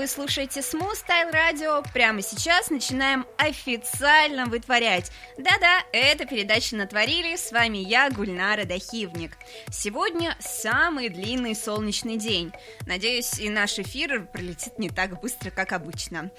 Вы слушаете Smooth Style Radio. Прямо сейчас начинаем официально вытворять. Да-да, это передача «Натворили». С вами я, Гульнара Дахивник. Сегодня самый длинный солнечный день. Надеюсь, и наш эфир пролетит не так быстро, как обычно.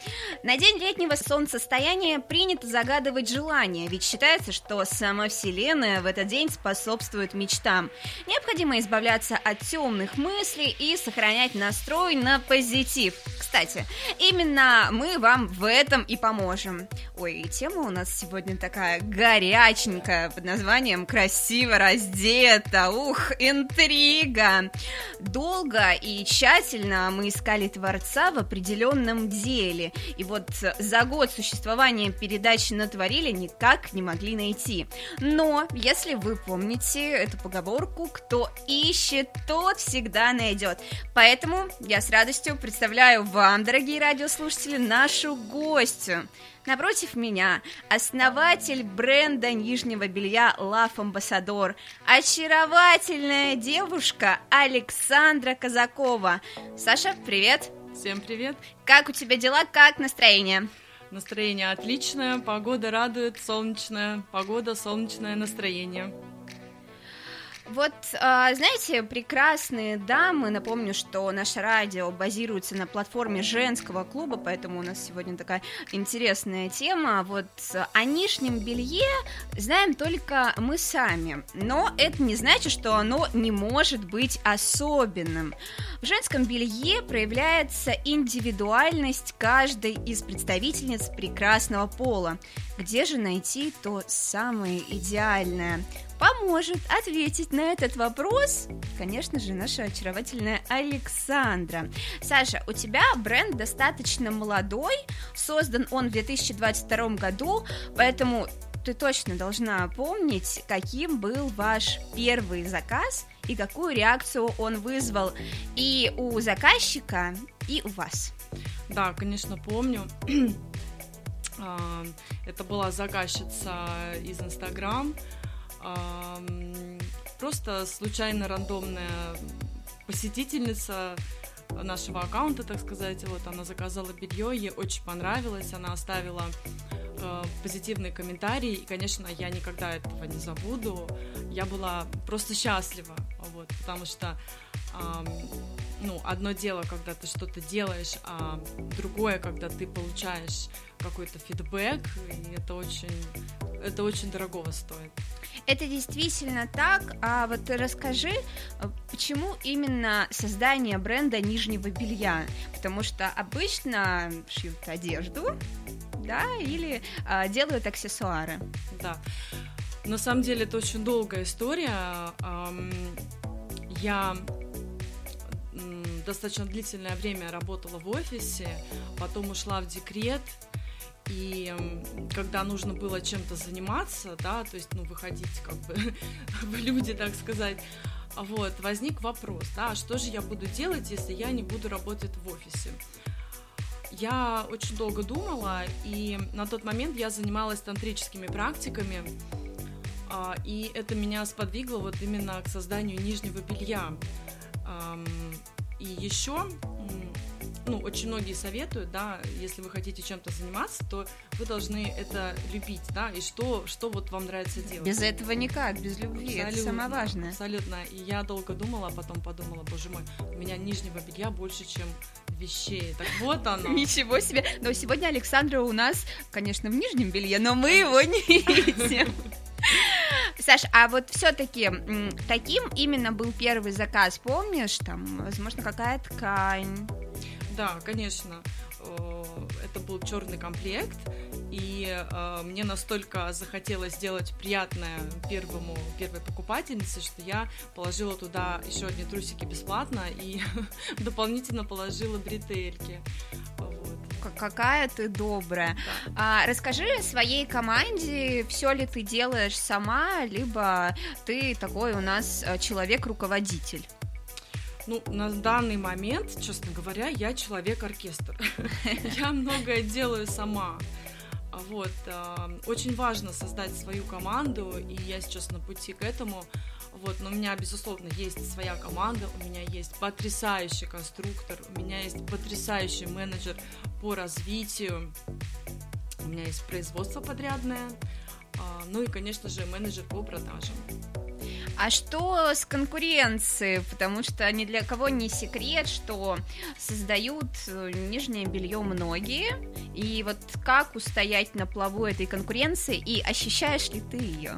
На день летнего солнцестояния принято загадывать желания, ведь считается, что сама Вселенная в этот день способствует мечтам. Необходимо избавляться от темных мыслей и сохранять настрой на позитив. Кстати, именно мы вам в этом и поможем. Ой, и тема у нас сегодня такая горяченькая под названием «Красиво раздета». Ух, интрига! Долго и тщательно мы искали Творца в определенном деле. И вот за год существования передачи «Натворили» никак не могли найти. Но, если вы помните эту поговорку, кто ищет, тот всегда найдет. Поэтому я с радостью представляю вам дорогие радиослушатели, нашу гостью. Напротив меня основатель бренда нижнего белья Love Ambassador, очаровательная девушка Александра Казакова. Саша, привет! Всем привет! Как у тебя дела, как настроение? Настроение отличное, погода радует, солнечная погода, солнечное настроение. Вот, а, знаете, прекрасные дамы, напомню, что наше радио базируется на платформе женского клуба, поэтому у нас сегодня такая интересная тема. Вот о нижнем белье знаем только мы сами, но это не значит, что оно не может быть особенным. В женском белье проявляется индивидуальность каждой из представительниц прекрасного пола. Где же найти то самое идеальное? Поможет ответить на этот вопрос, конечно же, наша очаровательная Александра. Саша, у тебя бренд достаточно молодой, создан он в 2022 году, поэтому ты точно должна помнить, каким был ваш первый заказ и какую реакцию он вызвал и у заказчика, и у вас. Да, конечно, помню. Это была заказчица из Инстаграм, просто случайно рандомная посетительница нашего аккаунта, так сказать, вот она заказала белье, ей очень понравилось, она оставила э, позитивный комментарий, и, конечно, я никогда этого не забуду, я была просто счастлива, вот, потому что ну, одно дело, когда ты что-то делаешь, а другое, когда ты получаешь какой-то фидбэк, и это очень, это очень дорогого стоит. Это действительно так. А вот расскажи, почему именно создание бренда нижнего белья? Потому что обычно шьют одежду, да, или а, делают аксессуары. Да. На самом деле это очень долгая история. Я достаточно длительное время работала в офисе, потом ушла в декрет, и когда нужно было чем-то заниматься, да, то есть, ну, выходить как бы в люди, так сказать, вот, возник вопрос, да, что же я буду делать, если я не буду работать в офисе? Я очень долго думала, и на тот момент я занималась тантрическими практиками, а, и это меня сподвигло вот именно к созданию нижнего белья. И еще ну, очень многие советуют, да, если вы хотите чем-то заниматься, то вы должны это любить, да, и что, что вот вам нравится делать. Без этого никак, без любви, абсолютно, это самое важное. Абсолютно, и я долго думала, а потом подумала, боже мой, у меня нижнего белья больше, чем вещей, так вот оно. Ничего себе, но сегодня Александра у нас, конечно, в нижнем белье, но мы его не видим. Саш, а вот все-таки каким именно был первый заказ? Помнишь, там, возможно, какая ткань? Да, конечно. Э, это был черный комплект, и э, мне настолько захотелось сделать приятное первому первой покупательнице, что я положила туда еще одни трусики бесплатно и дополнительно положила бретельки. Какая ты добрая. Да. А, расскажи своей команде, все ли ты делаешь сама, либо ты такой у нас э, человек-руководитель. Ну, на данный момент, честно говоря, я человек-оркестр. Я многое делаю сама. Вот, очень важно создать свою команду, и я сейчас на пути к этому. Вот, но у меня, безусловно, есть своя команда, у меня есть потрясающий конструктор, у меня есть потрясающий менеджер по развитию, у меня есть производство подрядное, а, ну и, конечно же, менеджер по продажам. А что с конкуренцией? Потому что ни для кого не секрет, что создают э, нижнее белье многие. И вот как устоять на плаву этой конкуренции и ощущаешь ли ты ее?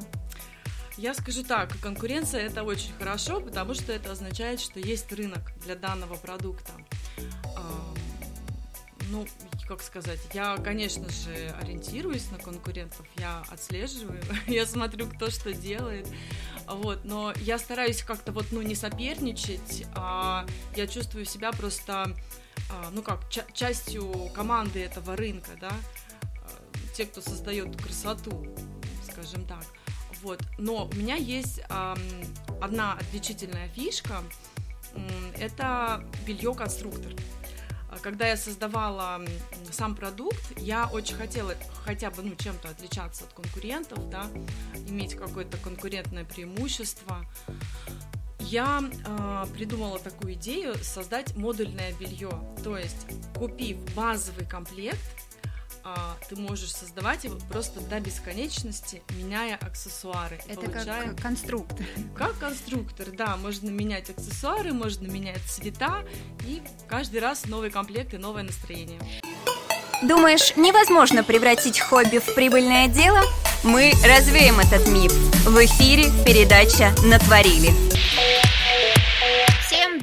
Я скажу так, конкуренция это очень хорошо, потому что это означает, что есть рынок для данного продукта. Ну, как сказать, я, конечно же, ориентируюсь на конкурентов, я отслеживаю, я смотрю, кто что делает, вот, но я стараюсь как-то вот, ну, не соперничать, а я чувствую себя просто, а, ну, как, частью команды этого рынка, да, а, те, кто создает красоту, скажем так. Вот. Но у меня есть эм, одна отличительная фишка. Это белье-конструктор. Когда я создавала сам продукт, я очень хотела хотя бы ну, чем-то отличаться от конкурентов, да, иметь какое-то конкурентное преимущество. Я э, придумала такую идею создать модульное белье. То есть, купив базовый комплект, а, ты можешь создавать его просто до бесконечности, меняя аксессуары. Это получая... как конструктор. Как конструктор, да. Можно менять аксессуары, можно менять цвета, и каждый раз новый комплект и новое настроение. Думаешь, невозможно превратить хобби в прибыльное дело? Мы развеем этот миф. В эфире передача «Натворили».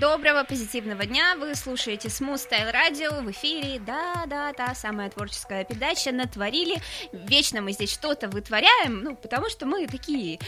Доброго, позитивного дня! Вы слушаете Smooth Style Radio в эфире. Да-да, та самая творческая передача «Натворили». Вечно мы здесь что-то вытворяем, ну, потому что мы такие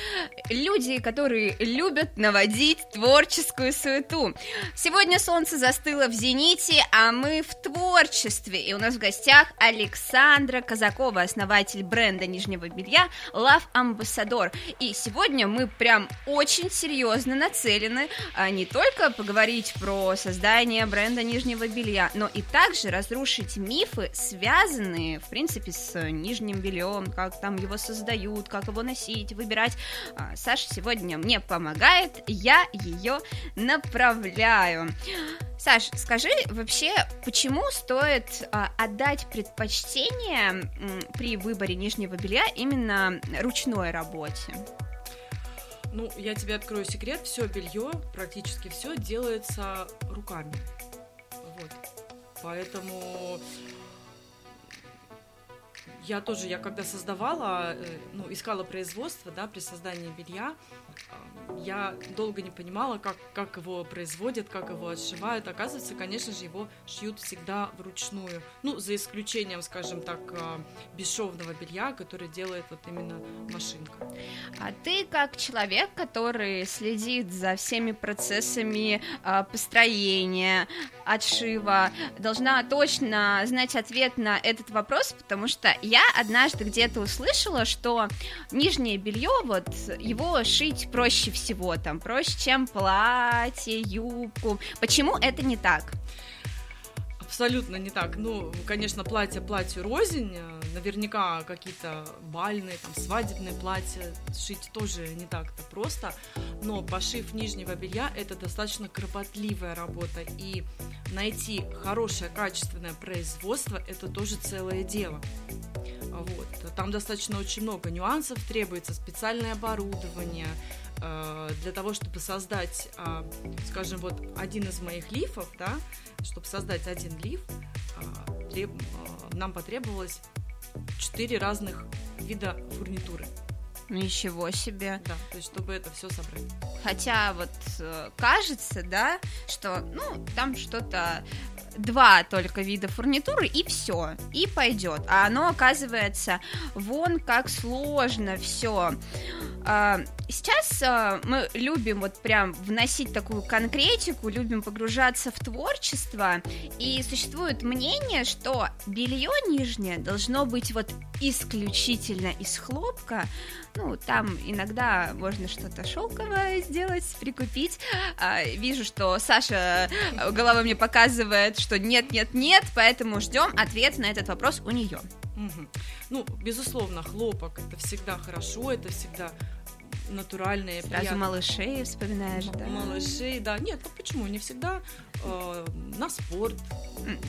люди, которые любят наводить творческую суету. Сегодня солнце застыло в зените, а мы в творчестве. И у нас в гостях Александра Казакова, основатель бренда нижнего белья Love Ambassador. И сегодня мы прям очень серьезно нацелены а, не только поговорить про создание бренда нижнего белья, но и также разрушить мифы, связанные, в принципе, с нижним бельем, как там его создают, как его носить, выбирать. А, Саша сегодня мне помогает, я ее направляю. Саш, скажи вообще, почему стоит а, отдать предпочтение при выборе нижнего белья именно ручной работе? Ну, я тебе открою секрет, все белье, практически все делается руками. Вот. Поэтому я тоже, я когда создавала, э, ну, искала производство, да, при создании белья, я долго не понимала, как, как его производят, как его отшивают. Оказывается, конечно же, его шьют всегда вручную. Ну, за исключением, скажем так, а, бесшовного белья, который делает вот именно машинка. А ты как человек, который следит за всеми процессами построения, отшива, должна точно знать ответ на этот вопрос, потому что я однажды где-то услышала, что нижнее белье, вот его шить проще всего, там, проще, чем платье, юбку. Почему это не так? Абсолютно не так. Ну, конечно, платье платью рознь. Наверняка какие-то бальные, там, свадебные платья шить тоже не так-то просто. Но пошив нижнего белья – это достаточно кропотливая работа. И найти хорошее, качественное производство – это тоже целое дело. Вот. Там достаточно очень много нюансов, требуется специальное оборудование, Э, для того, чтобы создать, а, скажем, вот один из моих лифов, да, чтобы создать один лиф, э, нам потребовалось четыре разных вида фурнитуры. Ничего себе. Да, то есть чтобы это все собрать. Хотя вот э, кажется, да, что, ну, там что-то два только вида фурнитуры и все, и пойдет. А оно оказывается вон как сложно все. А, сейчас а, мы любим вот прям вносить такую конкретику, любим погружаться в творчество, и существует мнение, что белье нижнее должно быть вот исключительно из хлопка, ну, там иногда можно что-то шелковое сделать, прикупить. А, вижу, что Саша головой мне показывает, что нет, нет, нет, поэтому ждем ответ на этот вопрос у нее. Угу. Ну, безусловно, хлопок это всегда хорошо, это всегда натуральные. Сразу приятные. малышей вспоминаешь, да? Малышей, да. Нет, ну почему? Не всегда э, на спорт,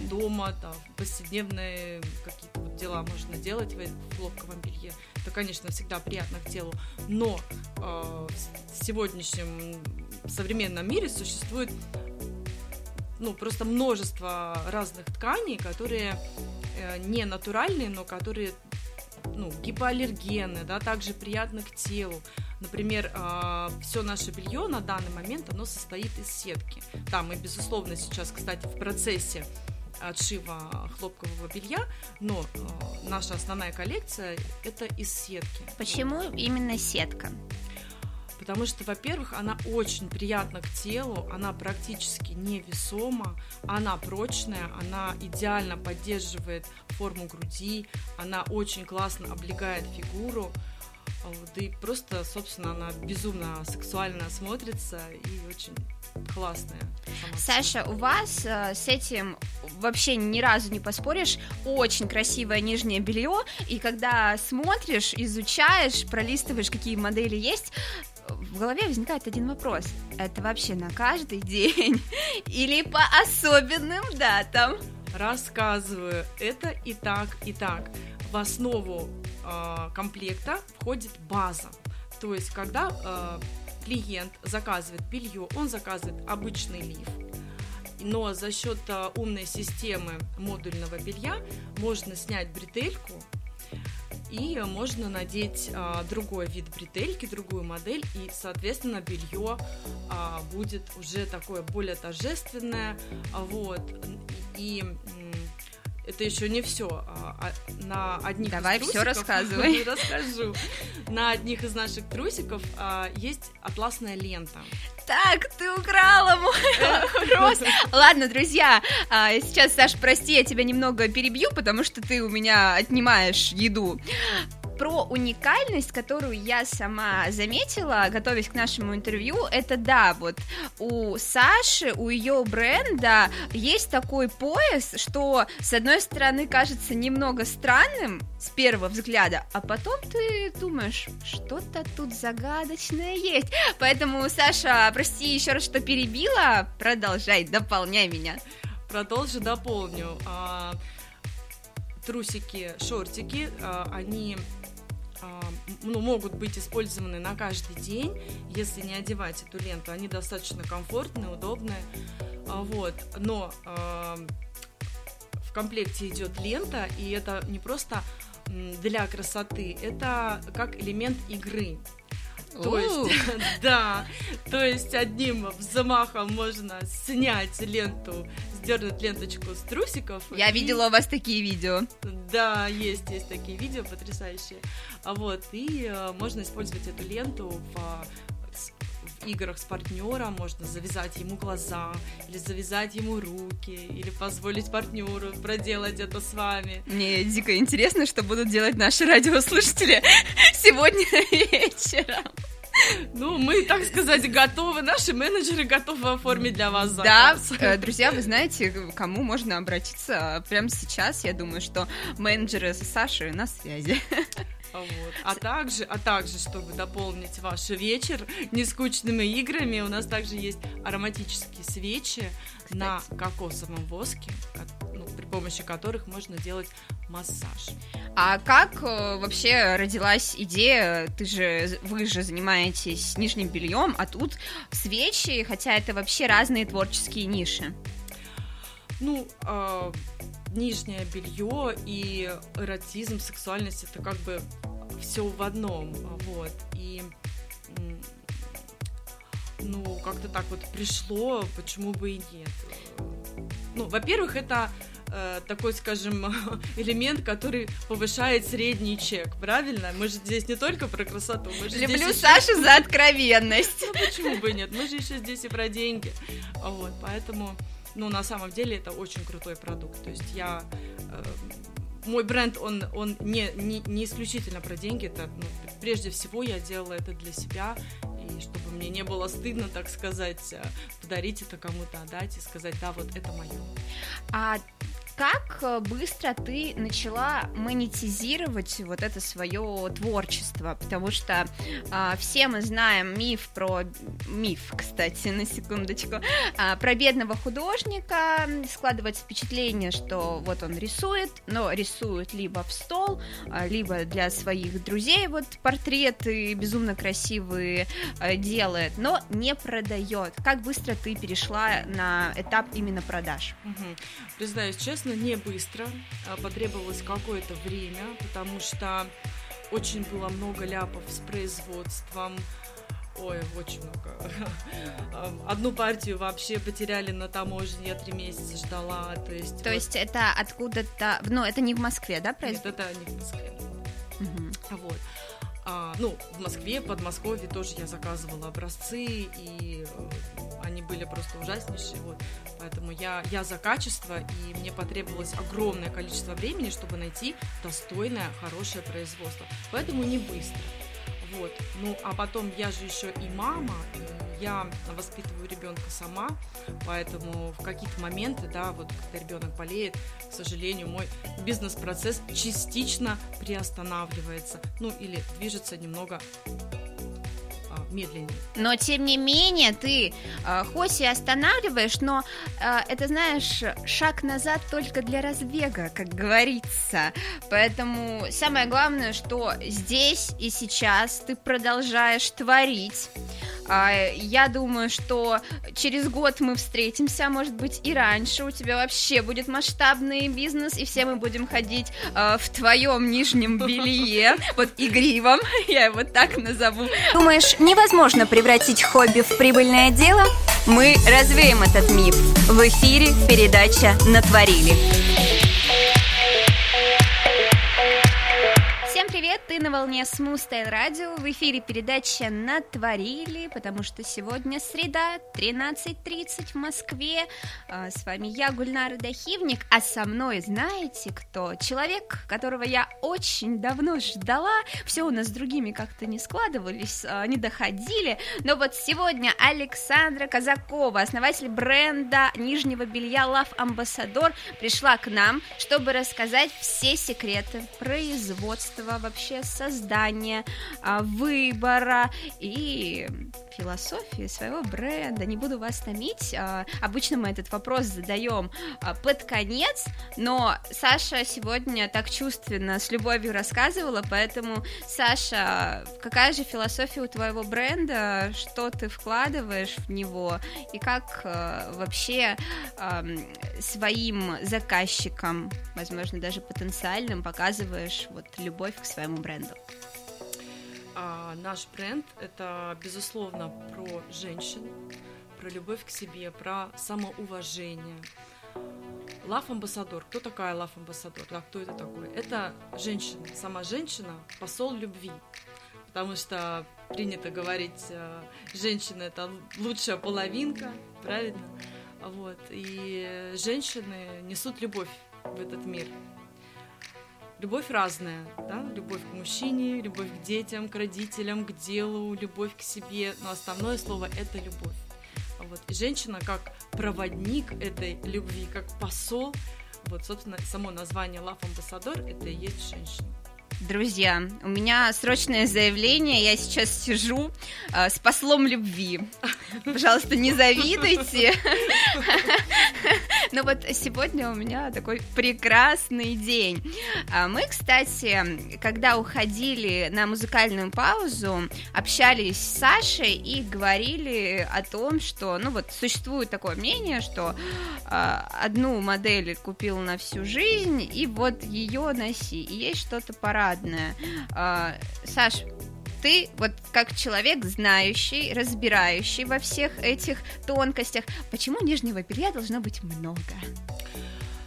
дома, там, повседневные какие-то дела можно делать в, хлопковом белье. Это, конечно, всегда приятно к телу. Но э, в сегодняшнем современном мире существует ну, просто множество разных тканей, которые э, не натуральные, но которые ну, гипоаллергены, да, также приятны к телу. Например, э, все наше белье на данный момент, оно состоит из сетки. Да, мы, безусловно, сейчас, кстати, в процессе отшива хлопкового белья, но э, наша основная коллекция это из сетки. Почему именно сетка? Потому что, во-первых, она очень приятна к телу, она практически невесома, она прочная, она идеально поддерживает форму груди, она очень классно облегает фигуру. Да и просто, собственно, она безумно сексуально смотрится и очень классная. Саша, у вас э, с этим вообще ни разу не поспоришь. Очень красивое нижнее белье, и когда смотришь, изучаешь, пролистываешь, какие модели есть, в голове возникает один вопрос. Это вообще на каждый день или по особенным датам? Рассказываю. Это и так, и так. В основу э, комплекта входит база. То есть, когда э, клиент заказывает белье, он заказывает обычный лиф, но за счет э, умной системы модульного белья можно снять бретельку и можно надеть а, другой вид бретельки, другую модель, и, соответственно, белье а, будет уже такое более торжественное, а, вот, и, и это еще не все. А, а, на одних Давай из трусиков, все рассказывай. Расскажу. На одних из наших трусиков а, есть атласная лента. Так, ты украла мой вопрос. Ладно, друзья, сейчас, Саш, прости, я тебя немного перебью, потому что ты у меня отнимаешь еду про уникальность, которую я сама заметила, готовясь к нашему интервью, это да, вот у Саши, у ее бренда есть такой пояс, что с одной стороны кажется немного странным с первого взгляда, а потом ты думаешь, что-то тут загадочное есть. Поэтому, Саша, прости еще раз, что перебила, продолжай, дополняй меня. Продолжу, дополню. А, трусики, шортики, а, они ну, могут быть использованы на каждый день, если не одевать эту ленту. Они достаточно комфортные, удобные. А, вот. Но а, в комплекте идет лента, и это не просто для красоты, это как элемент игры. То есть, да, то есть одним взмахом можно снять ленту, сдернуть ленточку с трусиков. Я и... видела у вас такие видео. Да, есть, есть такие видео потрясающие. А вот, и э, можно использовать эту ленту в в играх с партнером можно завязать ему глаза, или завязать ему руки, или позволить партнеру проделать это с вами. Мне дико интересно, что будут делать наши радиослушатели сегодня вечером. Ну, мы, так сказать, готовы, наши менеджеры готовы оформить для вас заказ. Да, э, друзья, вы знаете, кому можно обратиться прямо сейчас. Я думаю, что менеджеры Саши на связи. Вот. А также, а также, чтобы дополнить ваш вечер нескучными играми, у нас также есть ароматические свечи Кстати. на кокосовом воске, ну, при помощи которых можно делать массаж. А как э, вообще родилась идея? Ты же, вы же занимаетесь нижним бельем, а тут свечи, хотя это вообще разные творческие ниши. Ну, э, нижнее белье и эротизм, сексуальность это как бы все в одном, вот. И ну, как-то так вот пришло, почему бы и нет. Ну, во-первых, это э, такой, скажем, элемент, который повышает средний чек, правильно? Мы же здесь не только про красоту, мы же Люблю здесь Сашу еще... за откровенность. Ну, почему бы нет? Мы же еще здесь и про деньги. Вот, поэтому, ну, на самом деле, это очень крутой продукт. То есть я... Э, мой бренд, он, он не, не, не исключительно про деньги, это, ну, прежде всего я делала это для себя, и чтобы мне не было стыдно, так сказать, э, подарить это кому-то, отдать и сказать, да, вот это мое. А как э, быстро ты начала монетизировать вот это свое творчество? Потому что а, все мы знаем миф про миф, кстати, на секундочку, а, про бедного художника. Складывается впечатление, что вот он рисует, но рисует либо в стол, а, либо для своих друзей вот портреты безумно красивые а, делает, но не продает. Как быстро ты перешла на этап именно продаж? Угу. Признаюсь честно, не быстро. А, потребовалось какое-то время, потому что очень было много ляпов с производством. Ой, очень много. Одну партию вообще потеряли на таможне, я три месяца ждала. То есть, то вот... есть это откуда-то... Ну, это не в Москве, да, происходит? Нет, это не в Москве. Угу. Вот. А, ну, в Москве, в Подмосковье тоже я заказывала образцы, и э, они были просто ужаснейшие. Вот. Поэтому я, я за качество, и мне потребовалось огромное количество времени, чтобы найти достойное, хорошее производство. Поэтому не быстро. Вот. Ну, а потом я же еще и мама, и я воспитываю ребенка сама, поэтому в какие-то моменты, да, вот когда ребенок болеет, к сожалению, мой бизнес-процесс частично приостанавливается, ну или движется немного медленнее. Но тем не менее ты э, хоть и останавливаешь, но э, это знаешь шаг назад только для разбега, как говорится. Поэтому самое главное, что здесь и сейчас ты продолжаешь творить. А, я думаю, что через год мы встретимся, может быть, и раньше. У тебя вообще будет масштабный бизнес, и все мы будем ходить а, в твоем нижнем белье, вот игривом, я его так назову. Думаешь, невозможно превратить хобби в прибыльное дело? Мы развеем этот миф. В эфире передача «Натворили». Привет! Ты на волне Style Radio. В эфире передача «Натворили», потому что сегодня среда, 13.30 в Москве. А, с вами я, Гульнара Дахивник, а со мной знаете кто? Человек, которого я очень давно ждала. Все у нас с другими как-то не складывались, а, не доходили. Но вот сегодня Александра Казакова, основатель бренда нижнего белья Love Ambassador, пришла к нам, чтобы рассказать все секреты производства вообще создания, а, выбора. И философии своего бренда. Не буду вас томить. А, обычно мы этот вопрос задаем а, под конец, но Саша сегодня так чувственно с любовью рассказывала, поэтому, Саша, какая же философия у твоего бренда? Что ты вкладываешь в него? И как вообще своим заказчикам, возможно, даже потенциальным, показываешь вот любовь к своему бренду? А, наш бренд это безусловно про женщин, про любовь к себе, про самоуважение. Лав амбассадор. Кто такая лав амбассадор? Да, кто это такой? Это женщина, сама женщина, посол любви. Потому что принято говорить, э, женщина это лучшая половинка, правильно? Вот. И женщины несут любовь в этот мир. Любовь разная, да, любовь к мужчине, любовь к детям, к родителям, к делу, любовь к себе, но основное слово – это любовь. Вот. И женщина как проводник этой любви, как посол, вот, собственно, само название Love Ambassador – это и есть женщина. Друзья, у меня срочное заявление. Я сейчас сижу э, с послом любви. Пожалуйста, не завидуйте. Но вот сегодня у меня такой прекрасный день. А мы, кстати, когда уходили на музыкальную паузу, общались с Сашей и говорили о том, что, ну вот, существует такое мнение, что э, одну модель купил на всю жизнь, и вот ее носи. И есть что-то пора парадная. А, Саш, ты вот как человек знающий, разбирающий во всех этих тонкостях, почему нижнего белья должно быть много?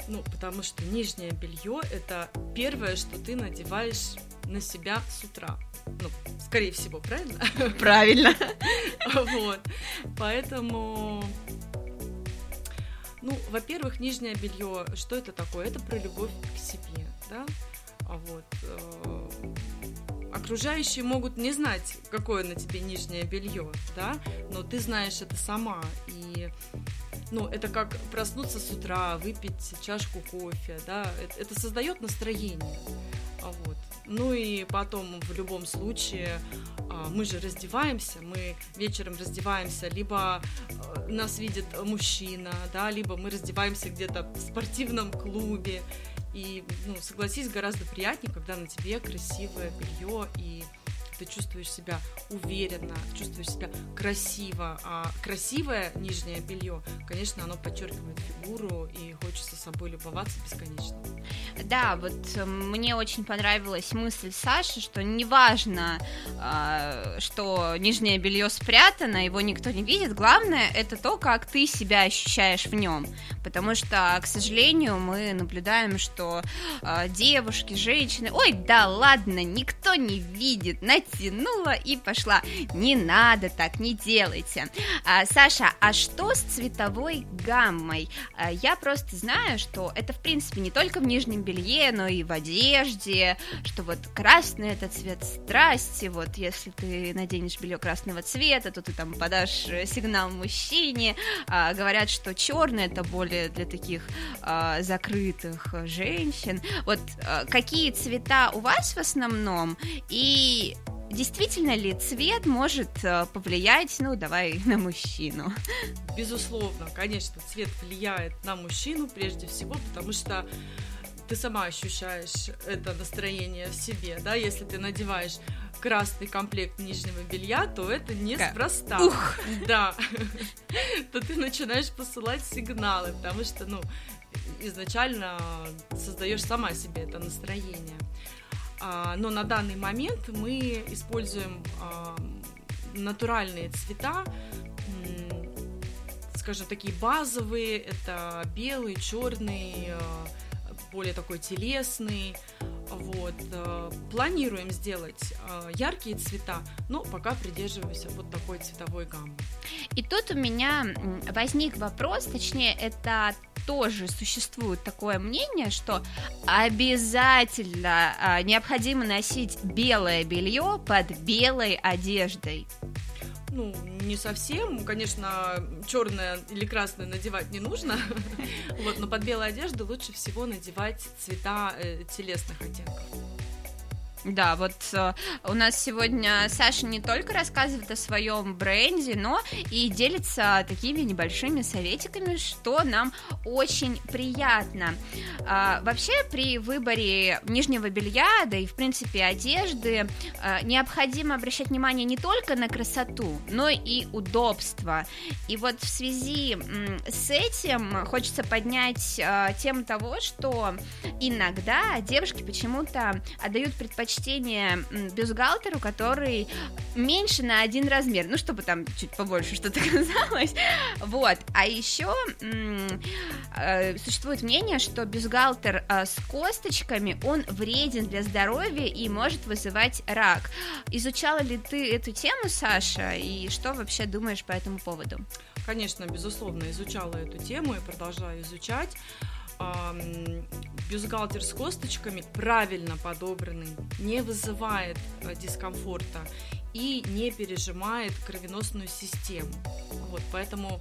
Ну, потому что нижнее белье это первое, что ты надеваешь на себя с утра. Ну, скорее всего, правильно? Правильно. Вот. Поэтому ну, во-первых, нижнее белье, что это такое? Это про любовь к себе, да? А вот. Э, окружающие могут не знать, какое на тебе нижнее белье, да, но ты знаешь это сама. И ну, это как проснуться с утра, выпить чашку кофе, да, это, это создает настроение. А вот. Ну и потом в любом случае а, мы же раздеваемся, мы вечером раздеваемся, либо а, нас видит мужчина, да, либо мы раздеваемся где-то в спортивном клубе. И, ну, согласись, гораздо приятнее, когда на тебе красивое белье и ты чувствуешь себя уверенно, чувствуешь себя красиво. А красивое нижнее белье, конечно, оно подчеркивает фигуру и хочется собой любоваться бесконечно. Да, вот э, мне очень понравилась мысль Саши, что неважно, э, что нижнее белье спрятано, его никто не видит, главное это то, как ты себя ощущаешь в нем, потому что, к сожалению, мы наблюдаем, что э, девушки, женщины, ой, да ладно, никто не видит, натянула и пошла, не надо так, не делайте. А, Саша, а что с цветовой гаммой? А, я просто знаю, что это, в принципе, не только в нижнем белье, но и в одежде, что вот красный это цвет страсти, вот если ты наденешь белье красного цвета, то ты там подашь э, сигнал мужчине, а, говорят, что черный это более для таких а, закрытых женщин. Вот а, какие цвета у вас в основном и Действительно ли цвет может э, повлиять, ну, давай, на мужчину? Безусловно, конечно, цвет влияет на мужчину прежде всего, потому что ты сама ощущаешь это настроение в себе, да, если ты надеваешь красный комплект нижнего белья, то это неспроста. Ух. Да. То ты начинаешь посылать сигналы, потому что, ну, изначально создаешь сама себе это настроение. А, но на данный момент мы используем а, натуральные цвета, скажем, такие базовые, это белый, черный, а, более такой телесный. Вот. Э, планируем сделать э, яркие цвета, но пока придерживаемся вот такой цветовой гаммы. И тут у меня возник вопрос, точнее, это тоже существует такое мнение, что обязательно а, необходимо носить белое белье под белой одеждой ну, не совсем. Конечно, черное или красное надевать не нужно. Вот, но под белой одежды лучше всего надевать цвета э, телесных оттенков. Да, вот э, у нас сегодня Саша не только рассказывает о своем бренде, но и делится такими небольшими советиками, что нам очень приятно. Э, вообще при выборе нижнего белья, да и в принципе одежды, э, необходимо обращать внимание не только на красоту, но и удобство. И вот в связи с этим хочется поднять э, тему того, что иногда девушки почему-то отдают предпочтение предпочтение бюстгальтеру, который меньше на один размер, ну, чтобы там чуть побольше что-то казалось, вот, а еще э, существует мнение, что бюстгальтер э, с косточками, он вреден для здоровья и может вызывать рак. Изучала ли ты эту тему, Саша, и что вообще думаешь по этому поводу? Конечно, безусловно, изучала эту тему и продолжаю изучать бюстгальтер с косточками правильно подобранный не вызывает э, дискомфорта и не пережимает кровеносную систему. Вот, поэтому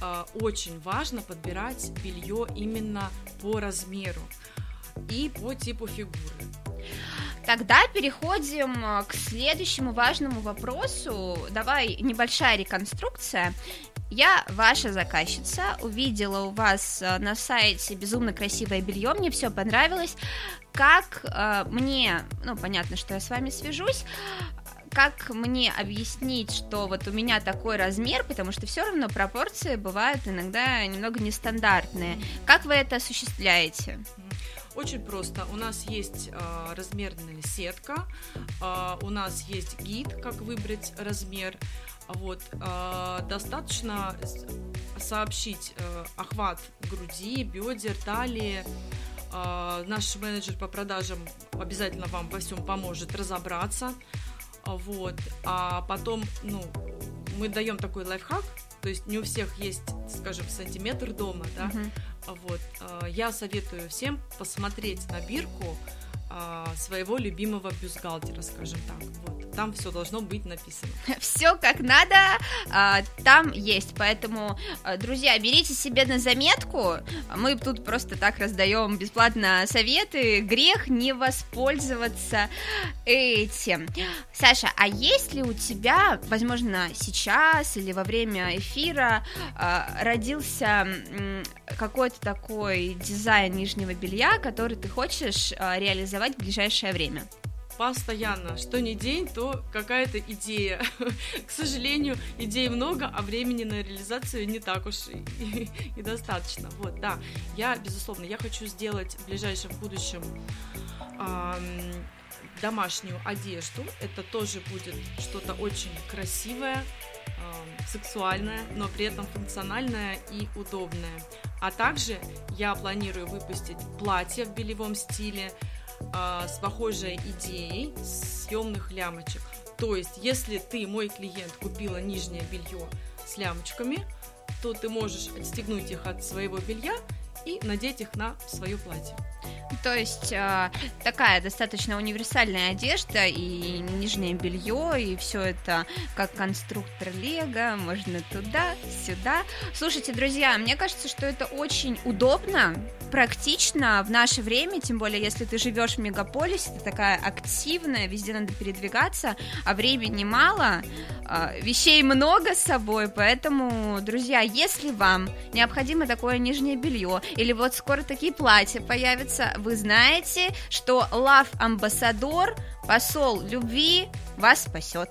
э, очень важно подбирать белье именно по размеру и по типу фигуры. Тогда переходим э, к следующему важному вопросу. Давай небольшая реконструкция. Я ваша заказчица, увидела у вас э, на сайте безумно красивое белье, мне все понравилось. Как э, мне, ну понятно, что я с вами свяжусь, как мне объяснить, что вот у меня такой размер, потому что все равно пропорции бывают иногда немного нестандартные. Как вы это осуществляете? Очень просто. У нас есть э, размерная сетка, э, у нас есть гид, как выбрать размер. Вот, э, достаточно сообщить э, охват груди, бедер, талии. Наш менеджер по продажам обязательно вам во всем поможет разобраться. Вот, а потом, ну, мы даем такой лайфхак, то есть не у всех есть, скажем, сантиметр дома, да. Uh-huh. Вот, я советую всем посмотреть на бирку своего любимого бюстгальтера, скажем так. Вот. Там все должно быть написано. Все как надо, а, там есть. Поэтому, а, друзья, берите себе на заметку. Мы тут просто так раздаем бесплатно советы. Грех не воспользоваться этим. Саша, а есть ли у тебя, возможно, сейчас или во время эфира а, родился какой-то такой дизайн нижнего белья, который ты хочешь реализовать в ближайшее время? постоянно, что не день, то какая-то идея. К сожалению, идей много, а времени на реализацию не так уж и, и достаточно. Вот, да, я, безусловно, я хочу сделать в ближайшем будущем эм, домашнюю одежду. Это тоже будет что-то очень красивое, сексуальное, но при этом функциональное и удобное. А также я планирую выпустить платье в белевом стиле, а, с похожей идеей съемных лямочек. То есть, если ты, мой клиент, купила нижнее белье с лямочками, то ты можешь отстегнуть их от своего белья и надеть их на свое платье. То есть э, такая достаточно универсальная одежда и нижнее белье, и все это как конструктор Лего, можно туда, сюда. Слушайте, друзья, мне кажется, что это очень удобно, практично в наше время, тем более если ты живешь в мегаполисе, ты такая активная, везде надо передвигаться, а времени мало, э, вещей много с собой, поэтому, друзья, если вам необходимо такое нижнее белье, или вот скоро такие платья появятся, вы знаете, что Love Амбассадор, посол любви, вас спасет.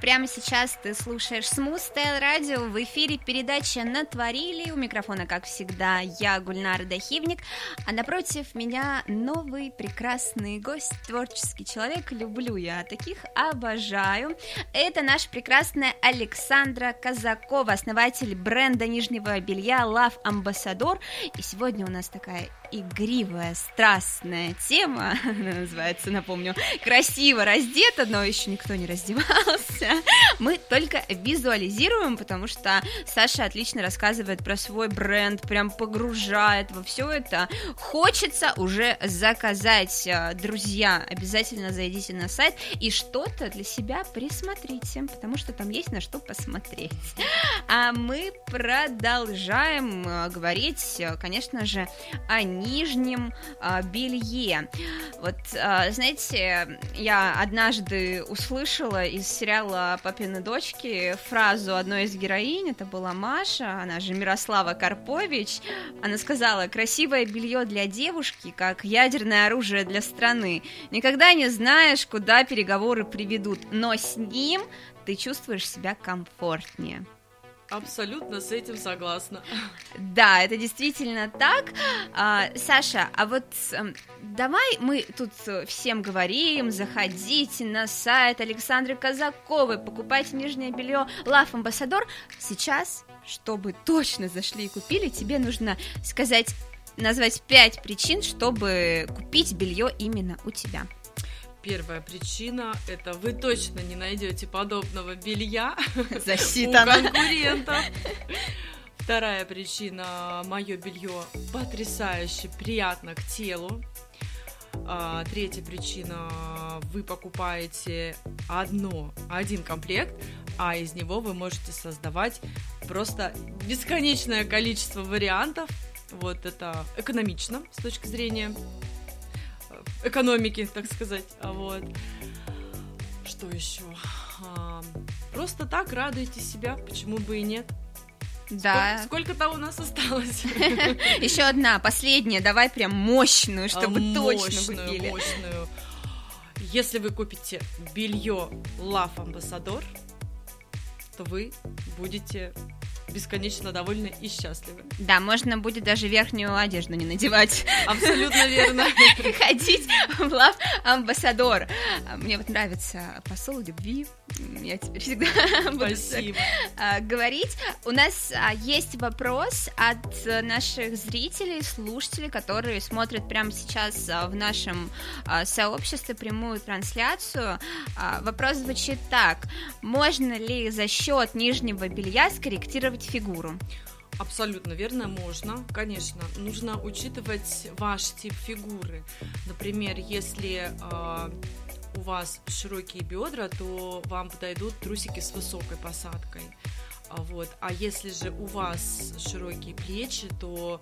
Прямо сейчас ты слушаешь Smooth Style Radio. В эфире передача «Натворили». У микрофона, как всегда, я, Гульнара Дахивник. А напротив меня новый прекрасный гость, творческий человек. Люблю я таких, обожаю. Это наша прекрасная Александра Казакова, основатель бренда нижнего белья Love Ambassador. И сегодня у нас такая игривая, страстная тема, называется, напомню, красиво раздета, но еще никто не раздевался. Мы только визуализируем, потому что Саша отлично рассказывает про свой бренд, прям погружает во все это. Хочется уже заказать, друзья, обязательно зайдите на сайт и что-то для себя присмотрите, потому что там есть на что посмотреть. А мы продолжаем говорить, конечно же, о нижнем белье. Вот, знаете, я однажды услышала из сериала «Папины дочки» фразу одной из героинь, это была Маша, она же Мирослава Карпович, она сказала, красивое белье для девушки, как ядерное оружие для страны. Никогда не знаешь, куда переговоры приведут, но с ним ты чувствуешь себя комфортнее. Абсолютно с этим согласна. Да, это действительно так. А, Саша, а вот эм, давай мы тут всем говорим, заходите на сайт Александры Казаковой, покупайте нижнее белье Love Ambassador. Сейчас, чтобы точно зашли и купили, тебе нужно сказать, назвать пять причин, чтобы купить белье именно у тебя. Первая причина – это вы точно не найдете подобного белья Засчитано. у конкурентов. Вторая причина – мое белье потрясающе приятно к телу. А, третья причина – вы покупаете одно, один комплект, а из него вы можете создавать просто бесконечное количество вариантов. Вот это экономично с точки зрения экономики, так сказать. А вот. Что еще? А, просто так радуйте себя, почему бы и нет. Да. Сколько, то у нас осталось? Еще одна, последняя, давай прям мощную, чтобы а, точно купили. Мощную. Если вы купите белье Love Ambassador, то вы будете бесконечно довольны и счастливы. Да, можно будет даже верхнюю одежду не надевать. Абсолютно верно. Ходить в лав амбассадор. Мне вот нравится посол любви. Я теперь всегда буду а, говорить. У нас а, есть вопрос от наших зрителей, слушателей, которые смотрят прямо сейчас а, в нашем а, сообществе прямую трансляцию. А, Вопрос звучит так: можно ли за счет нижнего белья скорректировать фигуру? Абсолютно верно, можно, конечно. Нужно учитывать ваш тип фигуры. Например, если э, у вас широкие бедра, то вам подойдут трусики с высокой посадкой. А, Вот. А если же у вас широкие плечи, то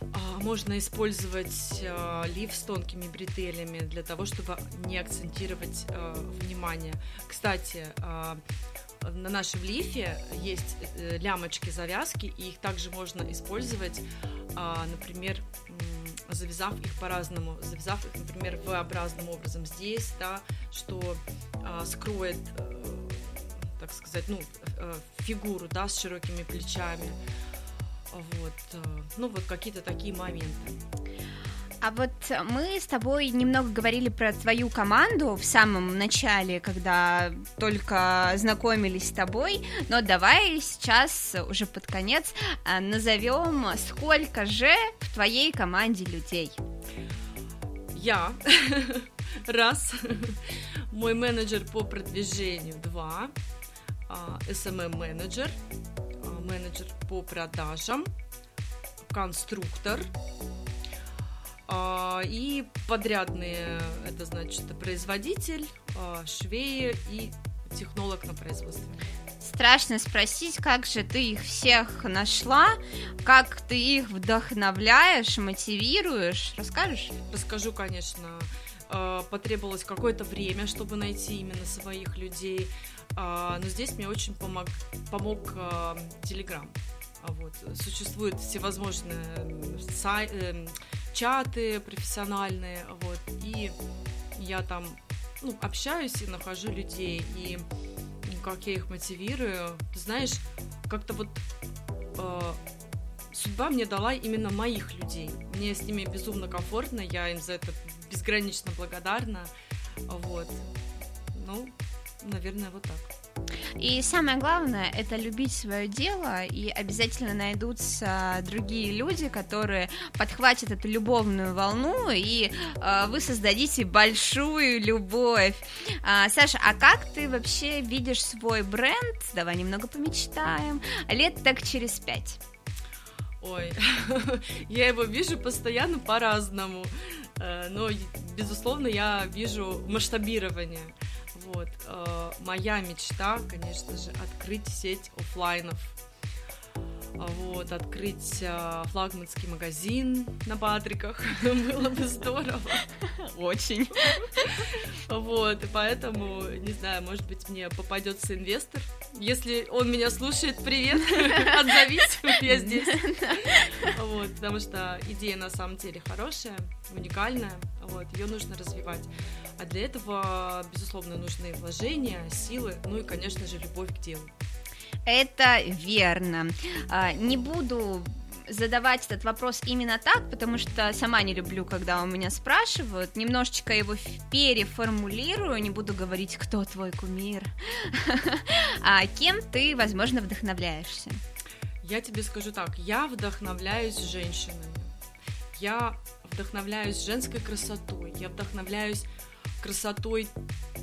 а, можно использовать а, лиф с тонкими бретелями для того, чтобы не акцентировать а, внимание. Кстати, на нашем лифе есть э, лямочки завязки, и их также можно использовать, а, например, завязав их по-разному, завязав их, например, V-образным образом здесь, да, что а, скроет, э, так сказать, ну, э, фигуру, да, с широкими плечами. Вот, ну вот какие-то такие моменты. А вот мы с тобой немного говорили про твою команду в самом начале, когда только знакомились с тобой, но давай сейчас уже под конец а, назовем, сколько же в твоей команде людей. Я. Раз, мой менеджер по продвижению два, SMM менеджер, а, менеджер по продажам, конструктор. а, и подрядные, это значит производитель, а, швеи и технолог на производстве. Страшно спросить, как же ты их всех нашла, как ты их вдохновляешь, мотивируешь, расскажешь? Расскажу, конечно. Э, Потребовалось какое-то время, чтобы найти именно своих людей. А, Но здесь мне очень помог, помог э, Telegram. А Вот. Существуют всевозможные сай- эм, чаты профессиональные, вот, и я там ну, общаюсь и нахожу людей, и как я их мотивирую, ты знаешь, как-то вот э, судьба мне дала именно моих людей. Мне с ними безумно комфортно, я им за это безгранично благодарна. Вот. Ну, наверное, вот так. И самое главное это любить свое дело, и обязательно найдутся другие люди, которые подхватят эту любовную волну, и э, вы создадите большую любовь. А, Саша, а как ты вообще видишь свой бренд? Давай немного помечтаем. Лет так через пять. Ой, я его вижу постоянно по-разному. Э, Но, безусловно, я вижу масштабирование. Вот. э, Моя мечта, конечно же, открыть сеть оффлайнов. А Вот, открыть э, флагманский магазин на Патриках. Было бы здорово. Очень. Вот, и поэтому, не знаю, может быть, мне попадется инвестор. Если он меня слушает, привет, отзовись, я здесь. Вот, потому что идея на самом деле хорошая, уникальная, вот, ее нужно развивать. А для этого, безусловно, нужны вложения, силы, ну и, конечно же, любовь к делу. Это верно. А, Не буду задавать этот вопрос именно так, потому что сама не люблю, когда у меня спрашивают. Немножечко его переформулирую, не буду говорить, кто твой кумир, а кем ты, возможно, вдохновляешься. Я тебе скажу так, я вдохновляюсь женщинами. Я вдохновляюсь женской красотой, я вдохновляюсь красотой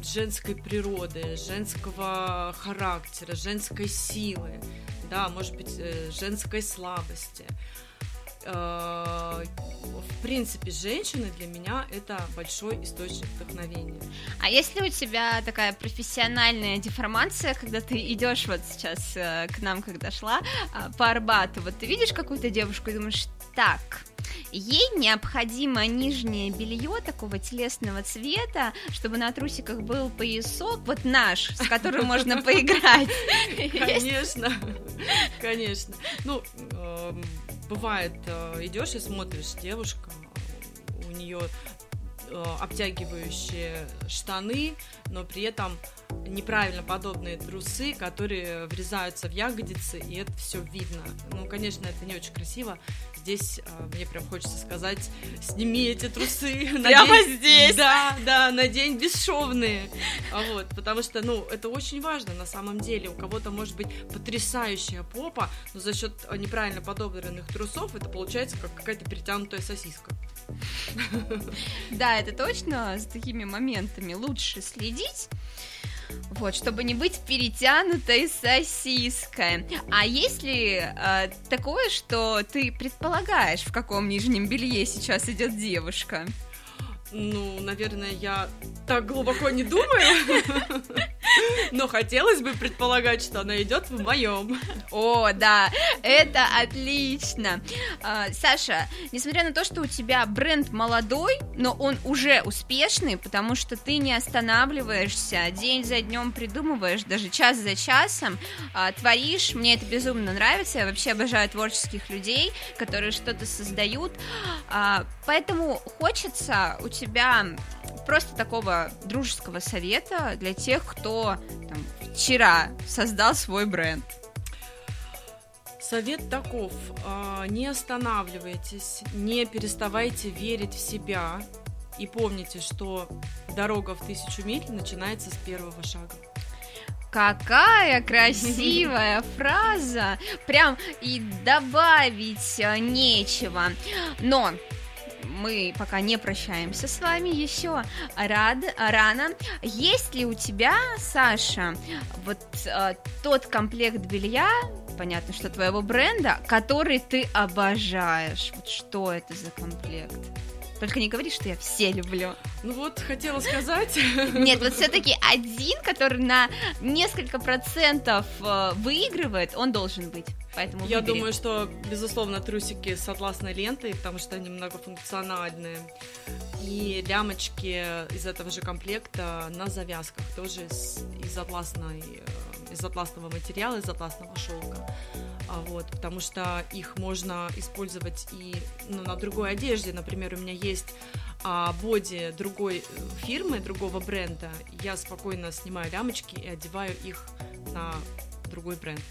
женской природы, женского характера, женской силы, да, может быть, э, женской слабости. Э, В принципе, женщины для меня это большой источник вдохновения. А если у тебя такая профессиональная деформация, когда ты идешь вот сейчас э, к нам, когда шла а, по Арбату, вот ты видишь какую-то девушку и думаешь, так, ей необходимо нижнее белье такого телесного цвета, чтобы на трусиках был поясок, вот наш, с которым можно поиграть. Конечно, конечно. Ну, эм, бывает, э, идешь и смотришь, девушка, у нее э, обтягивающие штаны, но при этом неправильно подобные трусы, которые врезаются в ягодицы, и это все видно. Ну, конечно, это не очень красиво. Здесь э, мне прям хочется сказать, сними эти трусы. Прямо здесь? Да, да, надень бесшовные. А вот, потому что, ну, это очень важно на самом деле. У кого-то может быть потрясающая попа, но за счет неправильно подобранных трусов это получается как какая-то перетянутая сосиска. Да, это точно. с такими моментами лучше следить. Вот, чтобы не быть перетянутой сосиской. А есть ли э, такое, что ты предполагаешь, в каком нижнем белье сейчас идет девушка? Ну, наверное, я так глубоко не думаю, но хотелось бы предполагать, что она идет в моем. О, да, это отлично. А, Саша, несмотря на то, что у тебя бренд молодой, но он уже успешный, потому что ты не останавливаешься, день за днем придумываешь, даже час за часом а, творишь. Мне это безумно нравится. Я вообще обожаю творческих людей, которые что-то создают. А, поэтому хочется у тебя просто такого дружеского совета для тех, кто там, вчера создал свой бренд. Совет таков, а, не останавливайтесь, не переставайте верить в себя и помните, что дорога в тысячу миль начинается с первого шага. Какая красивая фраза! Прям и добавить нечего. Но мы пока не прощаемся с вами еще рад, рано. Есть ли у тебя, Саша, вот э, тот комплект белья, понятно, что твоего бренда, который ты обожаешь? Вот что это за комплект? Только не говори, что я все люблю. Ну вот, хотела сказать. Нет, вот все-таки один, который на несколько процентов э, выигрывает, он должен быть. Поэтому Я думаю, что, безусловно, трусики с атласной лентой, потому что они многофункциональные. И лямочки из этого же комплекта на завязках, тоже из, из атласной э, из атласного материала, из атласного шелка. А вот, потому что их можно использовать и ну, на другой одежде. Например, у меня есть а, боди другой э, фирмы, другого бренда. Я спокойно снимаю лямочки и одеваю их на другой бренд.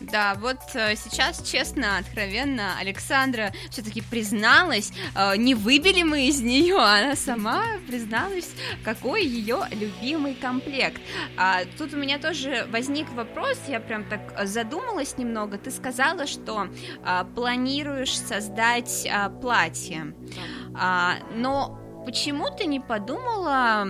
Да, вот э, сейчас, честно, откровенно, Александра все-таки призналась, э, не выбили мы из нее, она сама призналась, какой ее любимый комплект. А, тут у меня тоже возник вопрос, я прям так задумалась немного. Ты сказала, что а, планируешь создать а, платье, а, но почему ты не подумала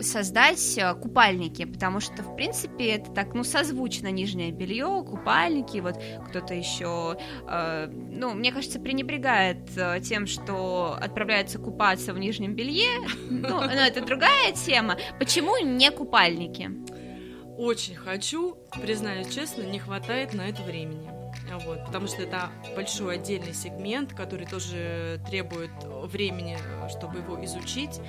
создать э, купальники, потому что, в принципе, это так, ну, созвучно нижнее белье, купальники, вот кто-то еще, э, ну, мне кажется, пренебрегает э, тем, что отправляется купаться в нижнем белье, ну, но это другая тема. Почему не купальники? Очень хочу, признаюсь честно, не хватает на это времени. Вот, потому что это большой отдельный сегмент, который тоже требует времени, чтобы его изучить.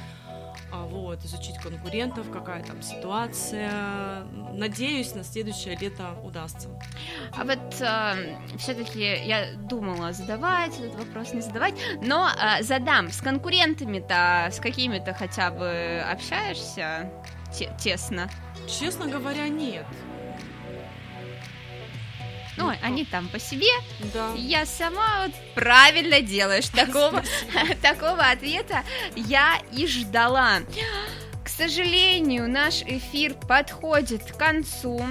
А, вот, изучить конкурентов, какая там ситуация. Надеюсь, на следующее лето удастся. А вот э, все-таки я думала задавать этот вопрос, не задавать, но э, задам. С конкурентами-то, с какими-то хотя бы общаешься тесно? Честно говоря, нет. Ну, они там по себе. Да. Я сама вот правильно делаешь. Такого, такого ответа я и ждала. К сожалению, наш эфир подходит к концу.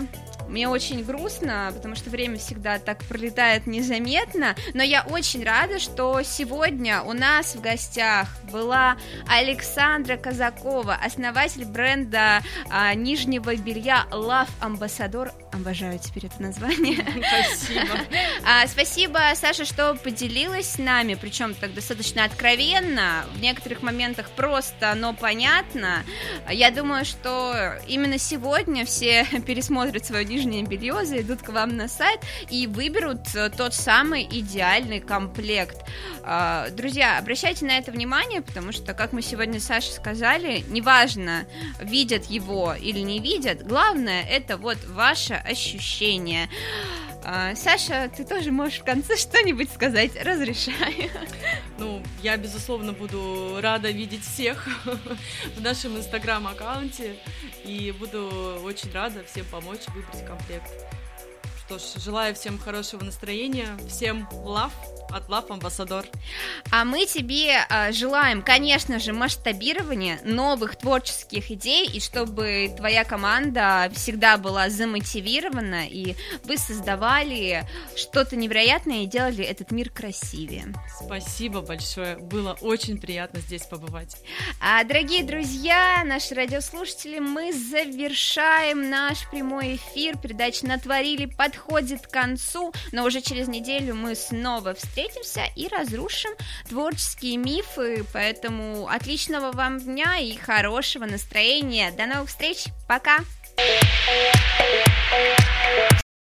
Мне очень грустно, потому что время всегда так пролетает незаметно, но я очень рада, что сегодня у нас в гостях была Александра Казакова, основатель бренда а, нижнего белья Love Ambassador. Обожаю теперь это название. Спасибо. А, спасибо, Саша, что поделилась с нами, причем так достаточно откровенно, в некоторых моментах просто, но понятно. Я думаю, что именно сегодня все пересмотрят свое нижнее белье, зайдут к вам на сайт и выберут э, тот самый идеальный комплект. А, друзья, обращайте на это внимание, потому что, как мы сегодня Саше сказали, неважно, видят его или не видят, главное это вот ваше ощущение. А, Саша, ты тоже можешь в конце что-нибудь сказать, разрешаю. Ну, я, безусловно, буду рада видеть всех в нашем инстаграм-аккаунте и буду очень рада всем помочь выбрать комплект. Что ж, желаю всем хорошего настроения, всем лав, от Love Ambassador. А мы тебе э, желаем, конечно же, масштабирования новых творческих идей, и чтобы твоя команда всегда была замотивирована, и вы создавали что-то невероятное и делали этот мир красивее. Спасибо большое, было очень приятно здесь побывать. А, дорогие друзья, наши радиослушатели, мы завершаем наш прямой эфир. Передача «Натворили» подходит к концу, но уже через неделю мы снова встретимся и разрушим творческие мифы. Поэтому отличного вам дня и хорошего настроения. До новых встреч. Пока.